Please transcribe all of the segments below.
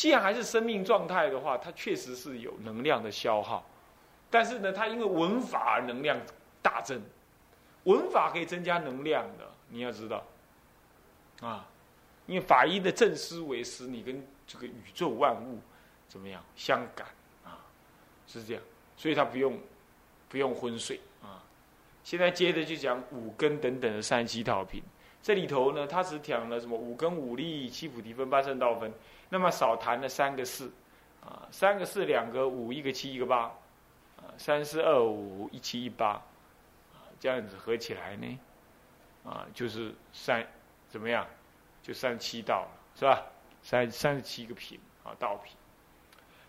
既然还是生命状态的话，它确实是有能量的消耗，但是呢，它因为文法而能量大增，文法可以增加能量的，你要知道，啊，因为法医的正思维使你跟这个宇宙万物怎么样相感啊，是这样，所以它不用不用昏睡啊。现在接着就讲五根等等的三七套品，这里头呢，它只讲了什么五根五力七菩提分八圣道分。那么少谈了三个四，啊，三个四两个五一个七一个八，啊，三四二五一七一八，啊，这样子合起来呢，啊，就是三怎么样，就三七道了，是吧？三三十七个品啊，道品。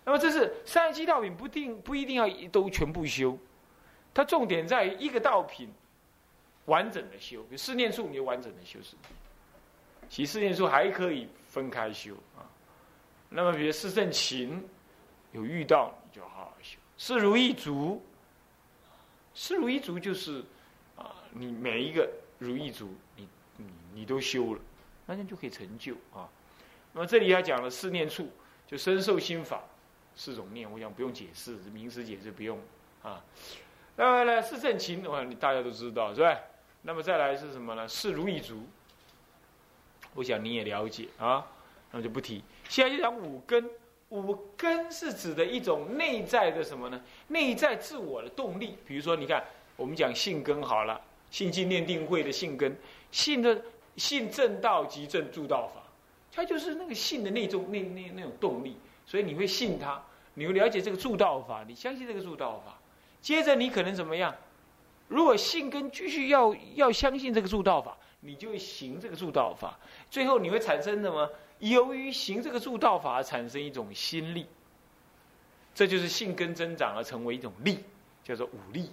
那么这是三十七道品，不定不一定要都全部修，它重点在于一个道品完整的修，比四念处你就完整的修是，其实四念处还可以分开修啊。那么，比如四正勤，有遇到你就好好修；四如意足，四如意足就是啊，你每一个如意足，你你你都修了，那你就可以成就啊。那么这里还讲了四念处，就深受心法四种念，我想不用解释，名词解释不用啊。那么呢，四正勤，我想你大家都知道是吧？那么再来是什么呢？四如意足，我想你也了解啊。那就不提。现在就讲五根，五根是指的一种内在的什么呢？内在自我的动力。比如说，你看我们讲性根好了，性经念定慧的性根，性的性正道即正助道法，它就是那个性的那种那那那种动力。所以你会信它，你会了解这个助道法，你相信这个助道法。接着你可能怎么样？如果性根继续要要相信这个助道法，你就会行这个助道法。最后你会产生什么？由于行这个助道法而产生一种心力，这就是性根增长而成为一种力，叫做五力。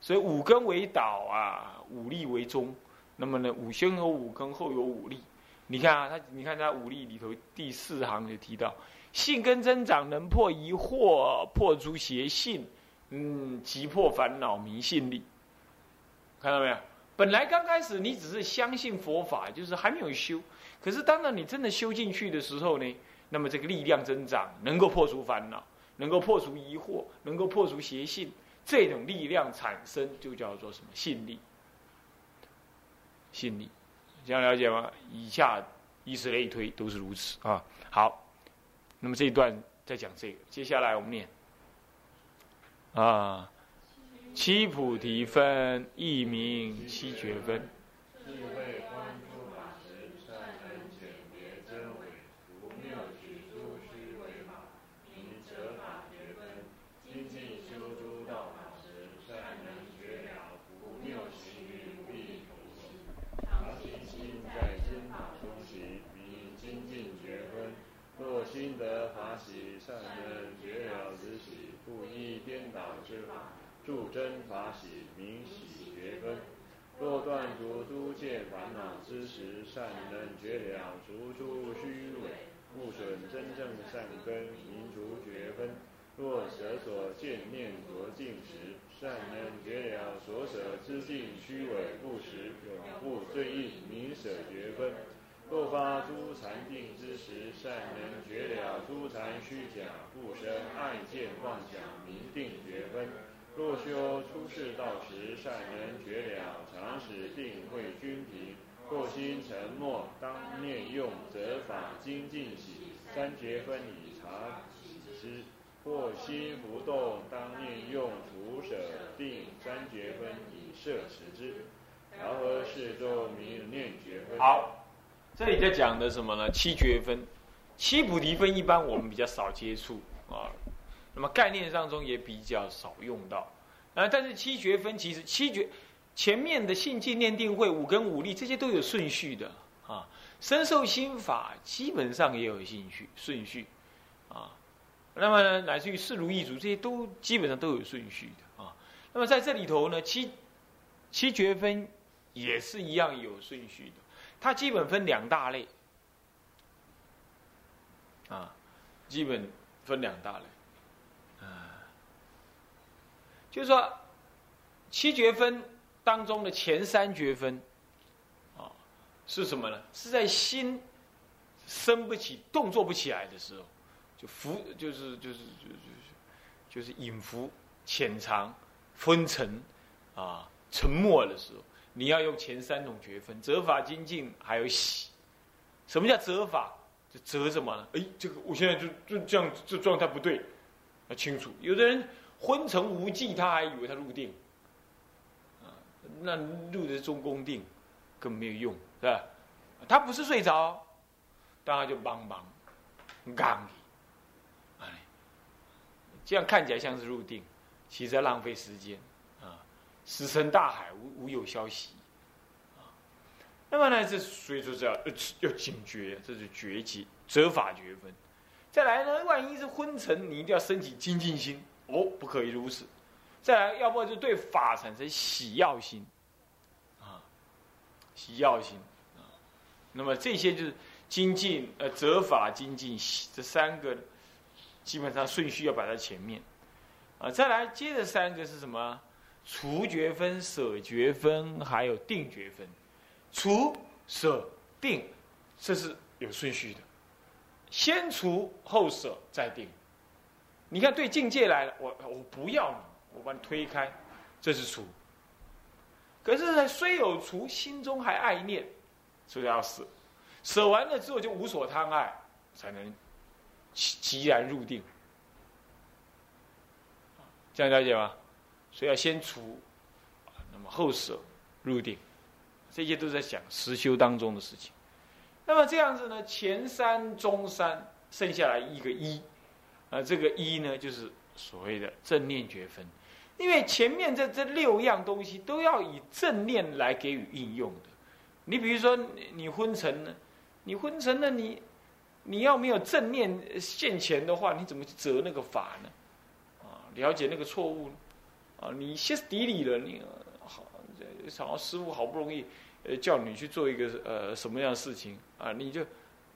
所以五根为导啊，五力为宗。那么呢，五先有五根，后有五力。你看啊，他你看他五力里头第四行就提到，性根增长能破疑惑，破诸邪性，嗯，急破烦恼，明信力。看到没有？本来刚开始你只是相信佛法，就是还没有修。可是，当然你真的修进去的时候呢，那么这个力量增长，能够破除烦恼，能够破除疑惑，能够破除邪性，这种力量产生就叫做什么信力？信力，这样了解吗？以下以此类推，都是如此啊。好，那么这一段再讲这个，接下来我们念啊，七菩提分，一名七觉分。真法喜，明喜觉分。若断除诸界烦恼之时，善能觉了，除诸虚伪，不损真正善根，明除觉分。若舍所见念着净时，善能觉了，所舍之境虚伪不实，永不罪应，明舍觉分。若发诸禅定之时，善能觉了，诸禅虚假，不生爱见妄想，明定觉分。若修出世道时，善人觉了，常使定会均平。若心沉默，当念用则法精进喜，三绝分以察之。或心不动，当念用除舍定，三绝分以摄持之。然后是作名念觉分。好，这里在讲的什么呢？七绝分，七菩提分一般我们比较少接触啊。那么概念当中也比较少用到，啊，但是七觉分其实七觉前面的性境念定慧五根五力这些都有顺序的。啊，深受心法基本上也有兴趣顺序。啊，那么呢乃至于四如意足这些都基本上都有顺序的。啊，那么在这里头呢七七觉分也是一样有顺序的，它基本分两大类。啊，基本分两大类。就是说，七绝分当中的前三绝分，啊，是什么呢？是在心生不起、动作不起来的时候，就伏就是就是就是就是隐伏、潜藏、分层啊、沉默的时候，你要用前三种绝分：折法、精进，还有喜。什么叫折法？就折什么呢？哎，这个我现在就就这样，这状态不对，要清楚。有的人昏沉无际，他还以为他入定，啊，那入的是中宫定，根本没有用，是吧？他不是睡着，当然就帮忙，刚哎，这样看起来像是入定，其实在浪费时间，啊，石沉大海，无无有消息。那么呢，这所以说是要要警觉，这是绝技，责法绝分。再来呢，万一是昏沉，你一定要升起精进心哦，不可以如此。再来，要不就对法产生喜要心，啊，喜要心啊。那么这些就是精进呃责法精进这三个，基本上顺序要摆在前面啊。再来接着三个是什么？除觉分、舍觉分，还有定觉分。除舍定，这是有顺序的，先除后舍再定。你看，对境界来了，我我不要你，我把你推开，这是除。可是呢，虽有除，心中还爱念，所以要舍。舍完了之后就无所贪爱，才能即然入定。这样了解吗？所以要先除，那么后舍入定。这些都在讲实修当中的事情，那么这样子呢，前三、中三，剩下来一个一，啊，这个一呢，就是所谓的正念觉分，因为前面这这六样东西都要以正念来给予应用的。你比如说，你昏沉呢，你昏沉呢，你你要没有正念现前的话，你怎么去择那个法呢？啊，了解那个错误，啊，你歇斯底里了，你好，这好师傅好不容易。呃，叫你去做一个呃什么样的事情啊？你就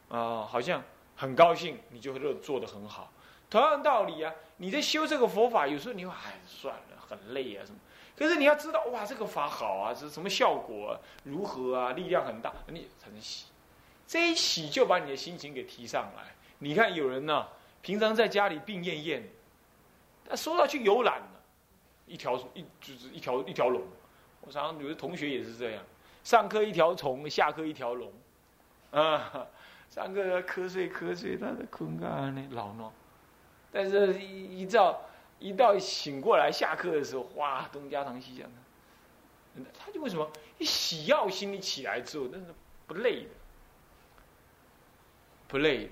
啊，好像很高兴，你就会做的很好。同样道理啊，你在修这个佛法，有时候你会哎算了，很累啊什么。可是你要知道，哇，这个法好啊，是什么效果？如何啊？力量很大，你才能洗。这一洗就把你的心情给提上来。你看有人呢，平常在家里病恹恹，他说到去游览了，一条一就是一条一条龙。我常常有的同学也是这样。上课一条虫，下课一条龙，啊，上课瞌睡瞌睡，他的困啊呢老闹，但是一一到一到醒过来下课的时候，哇，东家长西家长，他就为什么一喜要心里起来之后，那是不累的，不累，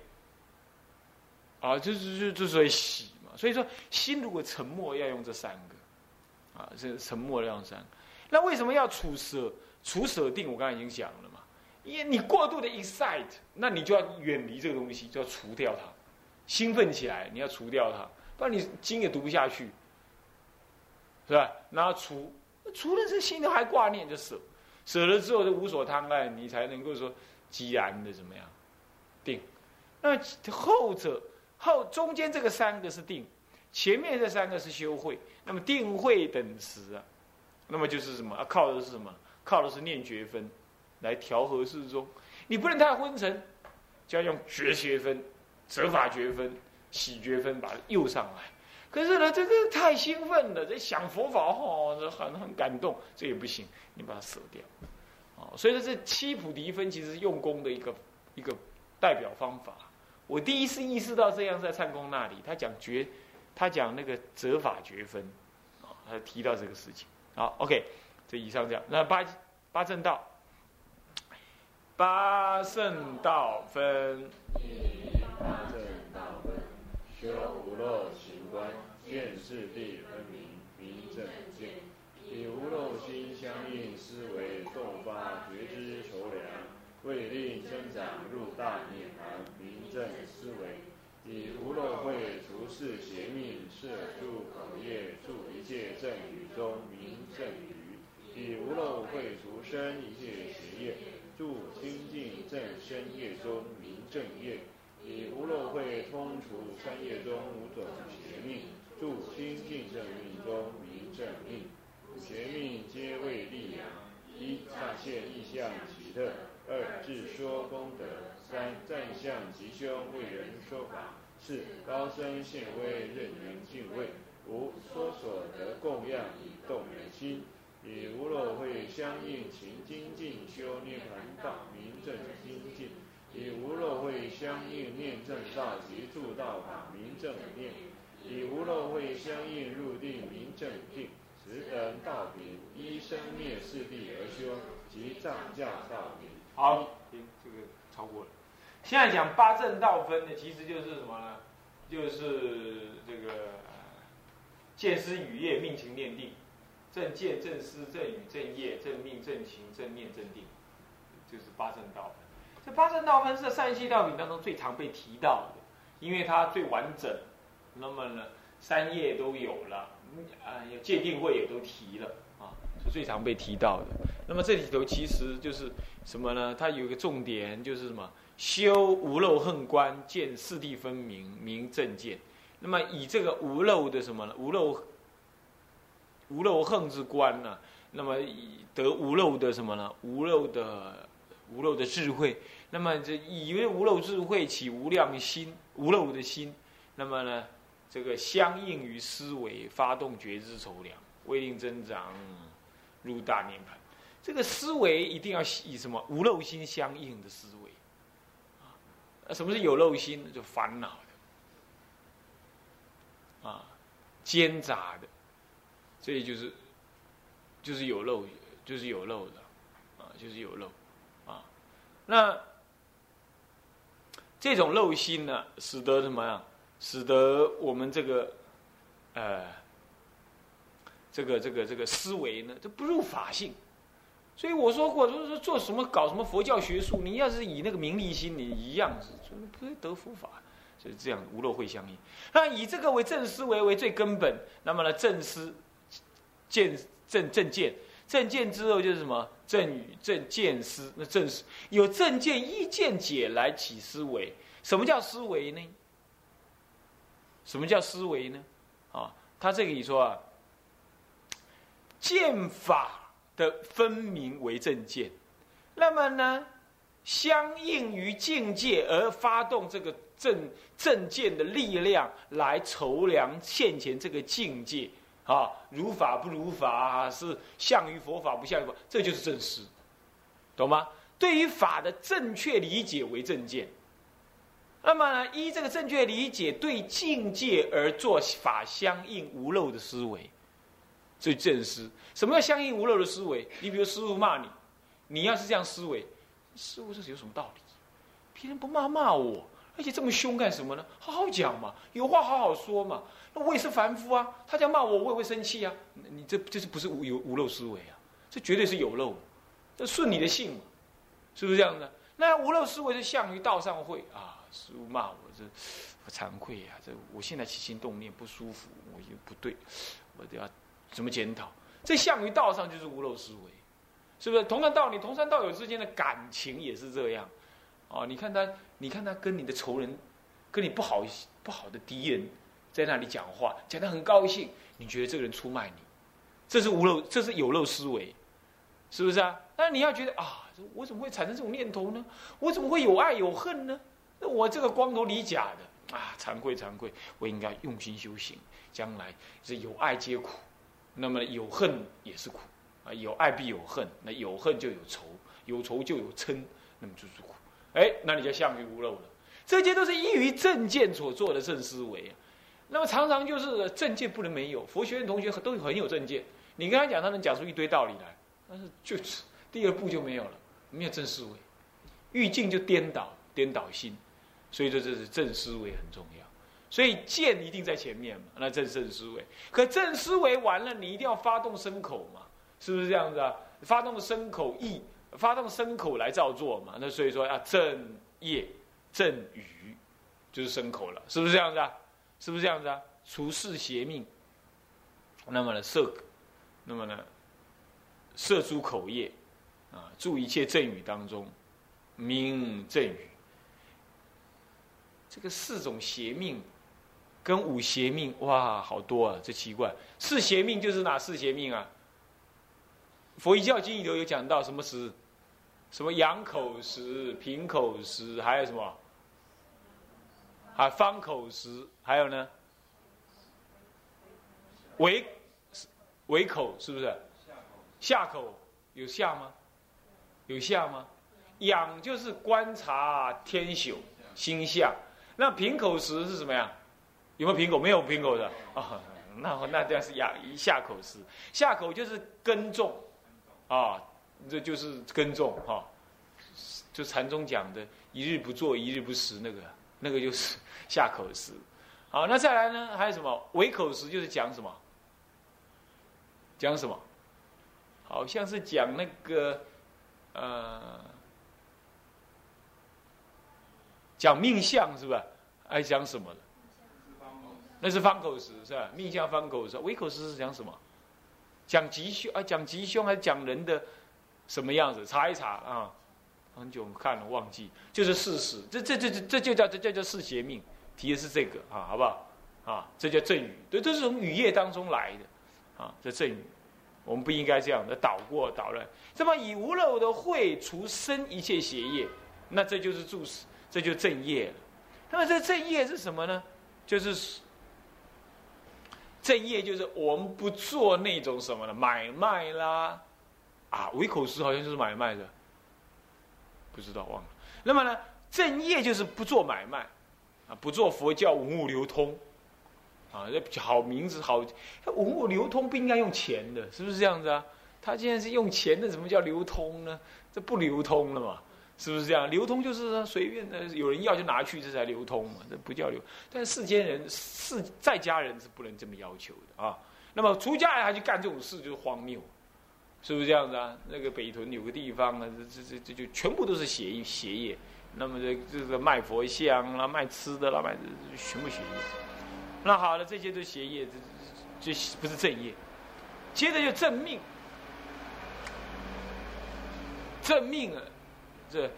啊，就是就就所以喜嘛，所以说心如果沉默，要用这三个，啊，这沉默要用三个，那为什么要处舍？除舍定，我刚才已经讲了嘛，因为你过度的 excite，那你就要远离这个东西，就要除掉它。兴奋起来，你要除掉它，不然你经也读不下去，是吧？然后除，除了这心都还挂念，就舍，舍了之后就无所贪爱，你才能够说寂然的怎么样定。那后者后中间这个三个是定，前面这三个是修慧。那么定慧等词啊，那么就是什么啊？靠的是什么？靠的是念觉分，来调和适中。你不能太昏沉，就要用觉觉分、折法觉分、喜觉分把它诱上来。可是呢，这个太兴奋了，这想佛法哦，这很很感动，这也不行，你把它舍掉。哦，所以说这七菩提分其实是用功的一个一个代表方法。我第一次意识到这样，在禅公那里，他讲觉，他讲那个折法觉分，啊，他提到这个事情。好，OK。这以上这样，那八八正道，八圣道分。修无漏行观，见事地分明，明正见，以无漏心相应思维，动发觉知求良，为令增长入大涅盘，明正思维，以无漏慧除世邪命，摄诸口业，住一切正语中明正语。以无漏慧除身一切邪业，助清净正身业中明正业；以无漏秽通除三业中五种邪命，助清净正命中明正命。邪命皆为利养：一、乍现意象奇特；二、自说功德；三、赞相吉凶为人说法；四高僧现威，任人敬畏。无说所得供养，以动人心。以无漏会相应，勤精进修涅盘道，名正精进；以无漏会相应，念正道及助道法，名正念；以无漏会相应，入定名正定。此等道品，依生灭四谛而修，即藏教道品。好，行，这个超过了。现在讲八正道分的，其实就是什么呢？就是这个见思语业命情念定。正见、正思、正语、正业、正命、正情、正念、正定，就是八正道。这八正道分是善系道品当中最常被提到的，因为它最完整。那么呢，三业都有了，啊，戒定慧也都提了啊，是最常被提到的。那么这里头其实就是什么呢？它有一个重点，就是什么？修无漏恨观，见四谛分明，明正见。那么以这个无漏的什么呢？无漏。无漏恨之观呢，那么以得无漏的什么呢？无漏的无漏的智慧，那么这以为无漏智慧起无量心，无漏的心，那么呢，这个相应于思维，发动觉知筹量，未令增长，入大涅盘。这个思维一定要以什么无漏心相应的思维啊？什么是有漏心？就烦恼的啊，奸杂的。所以就是，就是有漏，就是有漏的，啊，就是有漏，那这种漏心呢，使得什么呀？使得我们这个，呃，这个这个这个思维呢，这不入法性。所以我说过，就是做什么搞什么佛教学术，你要是以那个名利心，你一样是不会得佛法。所以这样无漏会相应。那以这个为正思维为最根本，那么呢，正思。见正正见，正见之后就是什么？正语正见思，那正是有正见依见解来起思维。什么叫思维呢？什么叫思维呢？啊，他这里说啊，见法的分明为正见，那么呢，相应于境界而发动这个正正见的力量来筹量现前这个境界。啊，如法不如法，是像于佛法不像于佛，这就是正思，懂吗？对于法的正确理解为正见，那么呢，依这个正确理解对境界而做法相应无漏的思维，这正思。什么叫相应无漏的思维？你比如师傅骂你，你要是这样思维，师傅这是有什么道理？别人不骂骂我，而且这么凶干什么呢？好好讲嘛，有话好好说嘛。那我也是凡夫啊，他这样骂我，我也会生气啊。你这这是不是无有无漏思维啊？这绝对是有漏，这顺你的性嘛，是不是这样的？那无漏思维是向于道上会啊，师傅骂我这惭愧呀，这我现在起心动念不舒服，我就不对，我都要怎么检讨？这向于道上就是无漏思维，是不是？同样道理，同山道友之间的感情也是这样。哦，你看他，你看他跟你的仇人，跟你不好不好的敌人。在那里讲话，讲得很高兴，你觉得这个人出卖你，这是无漏，这是有漏思维，是不是啊？那你要觉得啊，我怎么会产生这种念头呢？我怎么会有爱有恨呢？那我这个光头理假的啊，惭愧惭愧，我应该用心修行，将来是有爱皆苦，那么有恨也是苦啊，有爱必有恨，那有恨就有仇，有仇就有嗔，那么就是苦。哎，那你就相于无漏了，这些都是依于正见所做的正思维啊。那么常常就是正见不能没有，佛学院同学都很有正见，你跟他讲，他能讲出一堆道理来，但是就是第二步就没有了，没有正思维，欲境就颠倒，颠倒心，所以说这是正思维很重要，所以见一定在前面嘛，那正正思维，可正思维完了，你一定要发动身口嘛，是不是这样子啊？发动身口意，发动牲口来照做嘛，那所以说要正业正语，就是牲口了，是不是这样子啊？是不是这样子啊？除世邪命，那么呢摄，那么呢摄诸口业，啊，住一切正语当中，名正语。这个四种邪命，跟五邪命，哇，好多啊！这奇怪，四邪命就是哪四邪命啊？佛一教经里头有讲到什么食，什么养口石、平口石，还有什么？啊，方口石，还有呢，尾尾口是不是？下口有下吗？有下吗？仰就是观察天宿星象，那平口石是什么呀？有没有平口？没有平口的啊。那那这样是仰下口石，下口就是耕种，啊，这就是耕种哈。就禅宗讲的“一日不做，一日不食”，那个那个就是下口食。好，那再来呢？还有什么？唯口食就是讲什么？讲什么？好像是讲那个呃，讲命相是吧？还讲什么的？那是方口食是吧？命相方口食，唯口食是讲什么？讲吉凶啊？讲吉凶还是讲人的什么样子？查一查啊。很久看了忘记，就是事实。这这这这这就叫这叫叫四邪命，提的是这个啊，好不好？啊，这叫正语，对，都是从语业当中来的，啊，这正语，我们不应该这样的倒过捣乱。这么以无漏的会除生一切邪业，那这就是注释，这就正业了。那么这正业是什么呢？就是正业，就是我们不做那种什么的买卖啦，啊，唯口实好像就是买卖的。不知道忘了，那么呢？正业就是不做买卖，啊，不做佛教文物流通，啊，这好名字好，文物流通不应该用钱的，是不是这样子啊？他现在是用钱的，怎么叫流通呢？这不流通了嘛？是不是这样？流通就是随便的，有人要就拿去，这才流通嘛？这不叫流。但世间人世在家人是不能这么要求的啊。那么出家人还去干这种事，就是荒谬。是不是这样子啊？那个北屯有个地方啊，这这这这就全部都是邪邪业。那么这这个卖佛像啦，卖吃的啦，卖全部邪业。那好了，这些都邪业，这这不是正业。接着就正命，正命啊，这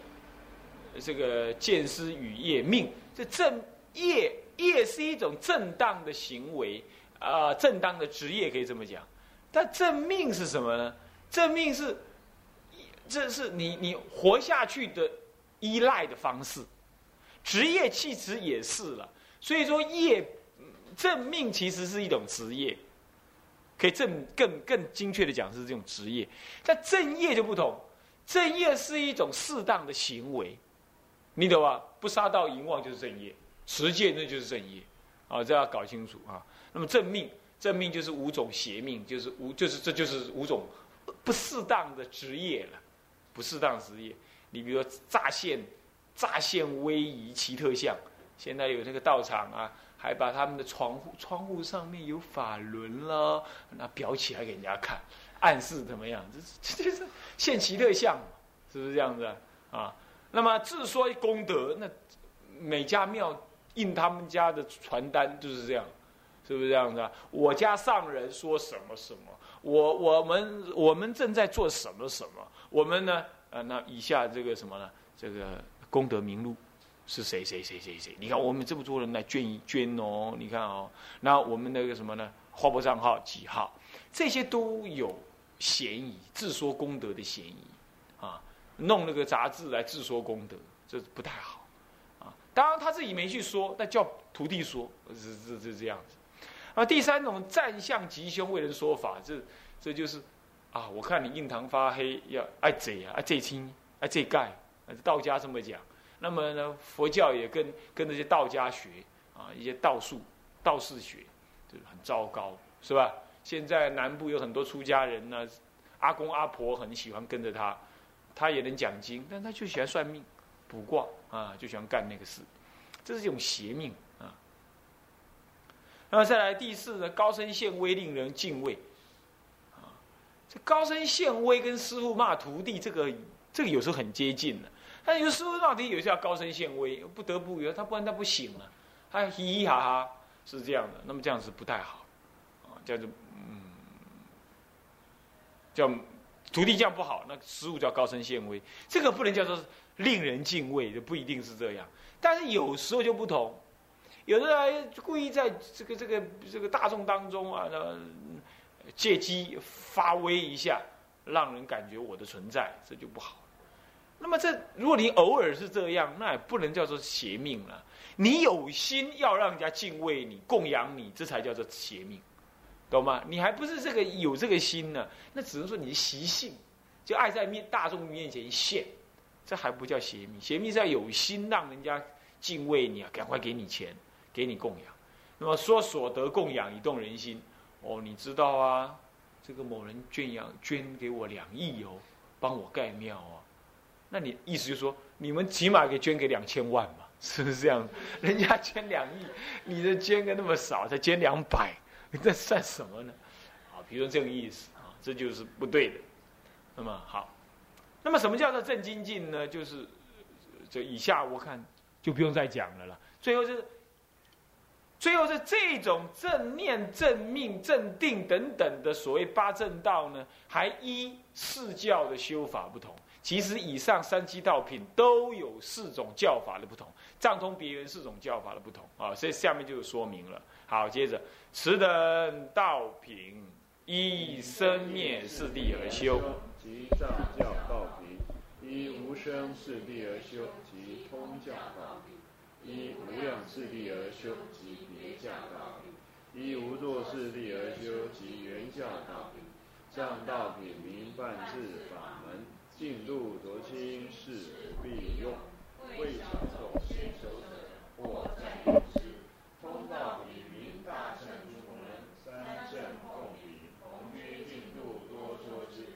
这个见师与业命，这正业业是一种正当的行为啊，正当的职业可以这么讲。但正命是什么呢？正命是，这是你你活下去的依赖的方式，职业其实也是了。所以说业正命其实是一种职业，可以正更更精确的讲是这种职业。但正业就不同，正业是一种适当的行为，你懂吧？不杀盗淫妄就是正业，持戒那就是正业，啊，这要搞清楚啊。那么正命，正命就是五种邪命，就是五就是这就是五种。不适当的职业了，不适当职业。你比如说乍现、乍现威仪奇特相，现在有那个道场啊，还把他们的窗户窗户上面有法轮了，那裱起来给人家看，暗示怎么样？这这是现奇特相，是不是这样子啊？啊，那么自说功德，那每家庙印他们家的传单就是这样，是不是这样子啊？我家上人说什么什么。我我们我们正在做什么什么？我们呢？呃，那以下这个什么呢？这个功德名录是谁谁谁谁谁？你看我们这么多人来捐一捐哦，你看哦，那我们那个什么呢？花博账号几号？这些都有嫌疑，自说功德的嫌疑啊！弄那个杂志来自说功德，这不太好啊。当然他自己没去说，但叫徒弟说，是是是这样子。那第三种战相吉凶为人说法，这这就是啊，我看你印堂发黑，要爱贼啊，爱贼亲，爱贼盖，道家这么讲。那么呢，佛教也跟跟那些道家学啊，一些道术、道士学，就是很糟糕，是吧？现在南部有很多出家人呢，阿公阿婆很喜欢跟着他，他也能讲经，但他就喜欢算命、卜卦啊，就喜欢干那个事，这是一种邪命。那么再来第四呢？高声献威令人敬畏，啊，这高声献威跟师傅骂徒弟，这个这个有时候很接近的。但有师傅到底有时候要高声献威，不得不有他不然他不行了，他嘻嘻哈哈是这样的。那么这样子不太好，啊，叫做嗯，叫徒弟这样不好，那师傅叫高声献威，这个不能叫做令人敬畏，就不一定是这样。但是有时候就不同。有的人故意在这个这个这个大众当中啊，借机发威一下，让人感觉我的存在，这就不好。那么这如果你偶尔是这样，那也不能叫做邪命了。你有心要让人家敬畏你、供养你，这才叫做邪命，懂吗？你还不是这个有这个心呢？那只能说你的习性，就爱在面大众面前现，这还不叫邪命。邪命是要有心让人家敬畏你啊，赶快给你钱，给你供养。那么说所得供养以动人心，哦，你知道啊，这个某人捐养捐给我两亿哦，帮我盖庙哦。那你意思就是说，你们起码给捐给两千万嘛？是不是这样？人家捐两亿，你的捐个那么少，才捐两百，这算什么呢？啊，比如说这个意思啊，这就是不对的。那么好，那么什么叫做正精进呢？就是这以下我看就不用再讲了了。最后就是，最后是这种正念、正命、正定等等的所谓八正道呢，还依四教的修法不同。其实以上三七道品都有四种教法的不同，藏通别圆四种教法的不同啊，所以下面就有说明了。好，接着此等道品依生灭四谛而修，即藏教道品；依无生四谛而修，即通教道品；一无量次第而修，即别教道品；依无作次第而修，即圆教道品。藏道品名办治法门。进度浊清是不必用，未尝受先手者，或占用之。通道比名大圣出门，三圣共比，同居进度多说之。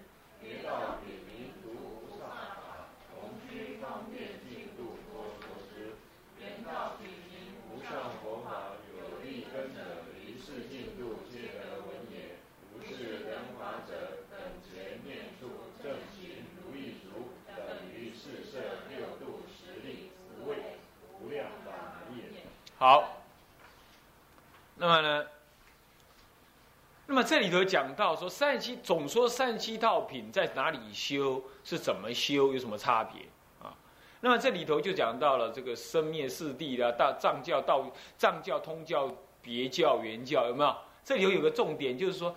别道比名独菩萨法，同居方便进度多说之。别道比名无上佛法，有利根者，于是进度皆得闻也。如是等法者，等前念处正行。好，那么呢？那么这里头讲到说，三七总说三七道品在哪里修，是怎么修，有什么差别啊？那么这里头就讲到了这个生灭四谛的大藏教、道藏教、通教、别教、原教，有没有？这里头有个重点，就是说，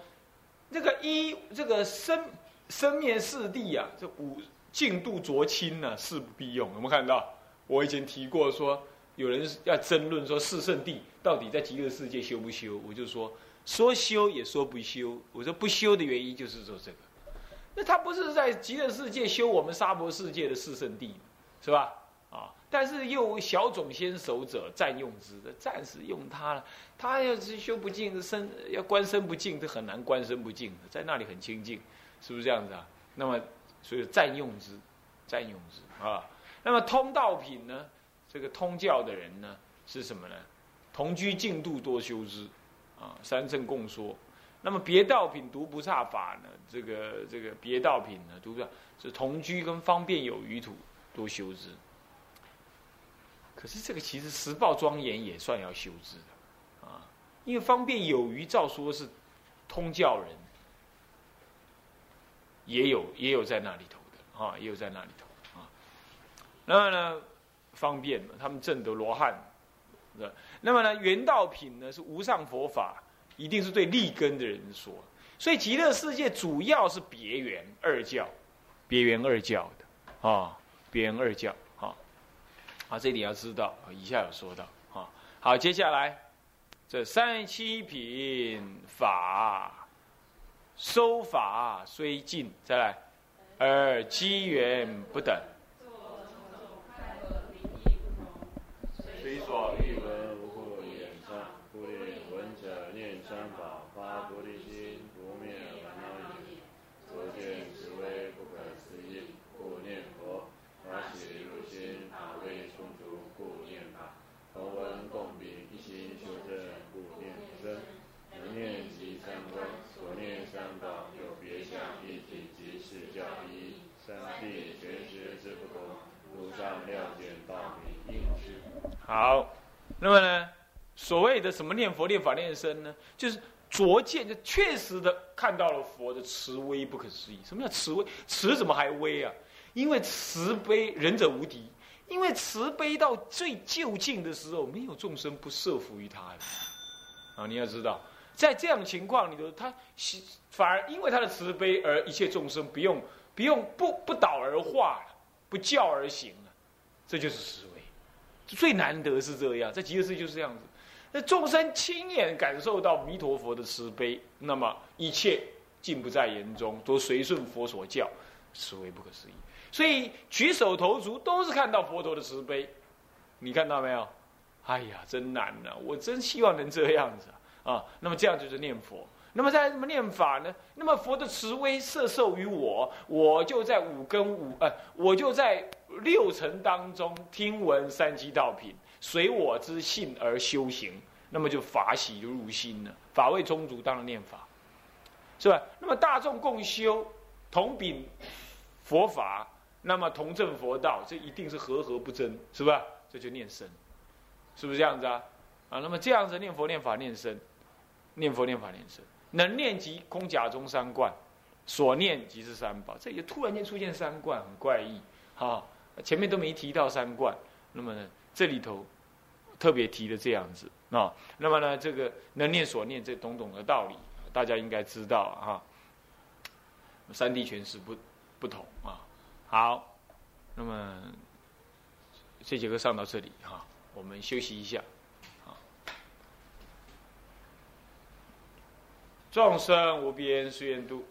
这个一这个生生灭四谛啊，这五。进度浊清呢，事不必用。有没有看到？我以前提过说，有人要争论说四圣地到底在极乐世界修不修？我就说说修也说不修。我说不修的原因就是说这个，那他不是在极乐世界修我们娑婆世界的四圣地，是吧？啊，但是又小种先守者占用之，暂时用它了。他要是修不净，身要观身不净，这很难观身不净，在那里很清净，是不是这样子啊？那么。所以占用之，占用之啊。那么通道品呢？这个通教的人呢，是什么呢？同居净度多修之，啊，三圣共说。那么别道品独不差法呢？这个这个别道品呢，独不是同居跟方便有余土多修之。可是这个其实实报庄严也算要修之的，啊，因为方便有余，照说是通教人。也有也有在那里头的啊，也有在那里头啊。那么呢，方便嘛，他们证得罗汉，是那么呢，原道品呢是无上佛法，一定是对立根的人说。所以极乐世界主要是别圆二教，别圆二教的啊，别圆二教啊。好，这点要知道，以下有说到啊。好，接下来这三七品法。收法虽尽，再来，而机缘不等。随所欲闻，无故言善。故令闻者念三宝，发菩提心，不灭烦恼已。所见慈悲不可思议，故念佛。法喜入心，法味充足，故念法。同闻共秉，一心修正，故念真。能念即三观，所念三宝有别相，一体即是教一。三谛玄学之不同，如上料见道明应知。好，那么呢，所谓的什么念佛、念法、念身呢？就是着见，就确实的看到了佛的慈威不可思议。什么叫慈威？慈怎么还威啊？因为慈悲，仁者无敌。因为慈悲到最就近的时候，没有众生不摄服于他的。啊，你要知道。在这样情况里头，他反而因为他的慈悲，而一切众生不用不用不不倒而化了，不教而行了，这就是思维。最难得是这样，在极乐世界就是这样子。那众生亲眼感受到弥陀佛的慈悲，那么一切尽不在言中，都随顺佛所教，实为不可思议。所以举手投足都是看到佛陀的慈悲，你看到没有？哎呀，真难呐！我真希望能这样子啊。那么这样就是念佛。那么在什么念法呢？那么佛的慈悲摄受于我，我就在五根五呃，我就在六尘当中听闻三七道品，随我之性而修行，那么就法喜入心了。法味充足，当然念法，是吧？那么大众共修，同秉佛法。那么同证佛道，这一定是和合不争，是吧？这就念身，是不是这样子啊？啊，那么这样子念佛、念法、念身，念佛、念法、念身，能念即空假中三观，所念即是三宝。这也突然间出现三观，很怪异，哈。前面都没提到三观，那么呢，这里头特别提的这样子啊。那么呢，这个能念所念这种种的道理，大家应该知道啊。三谛全是不不同啊。好，那么这节课上到这里哈，我们休息一下。好，众生无边誓愿度，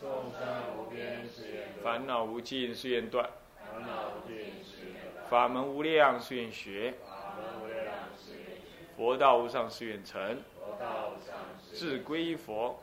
众生无边誓愿度，烦恼无尽誓愿断，烦恼无尽法门无量誓愿学，佛道无上誓愿成，佛道无上誓自归佛，自归佛，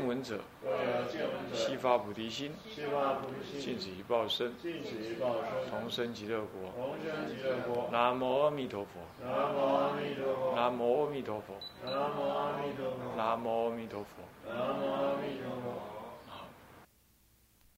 见闻者，悉发菩提心，尽此一报身，同生极乐国。南无阿弥陀佛。南无阿弥陀佛。南无阿弥陀佛。南无阿弥陀佛。南无阿弥陀佛。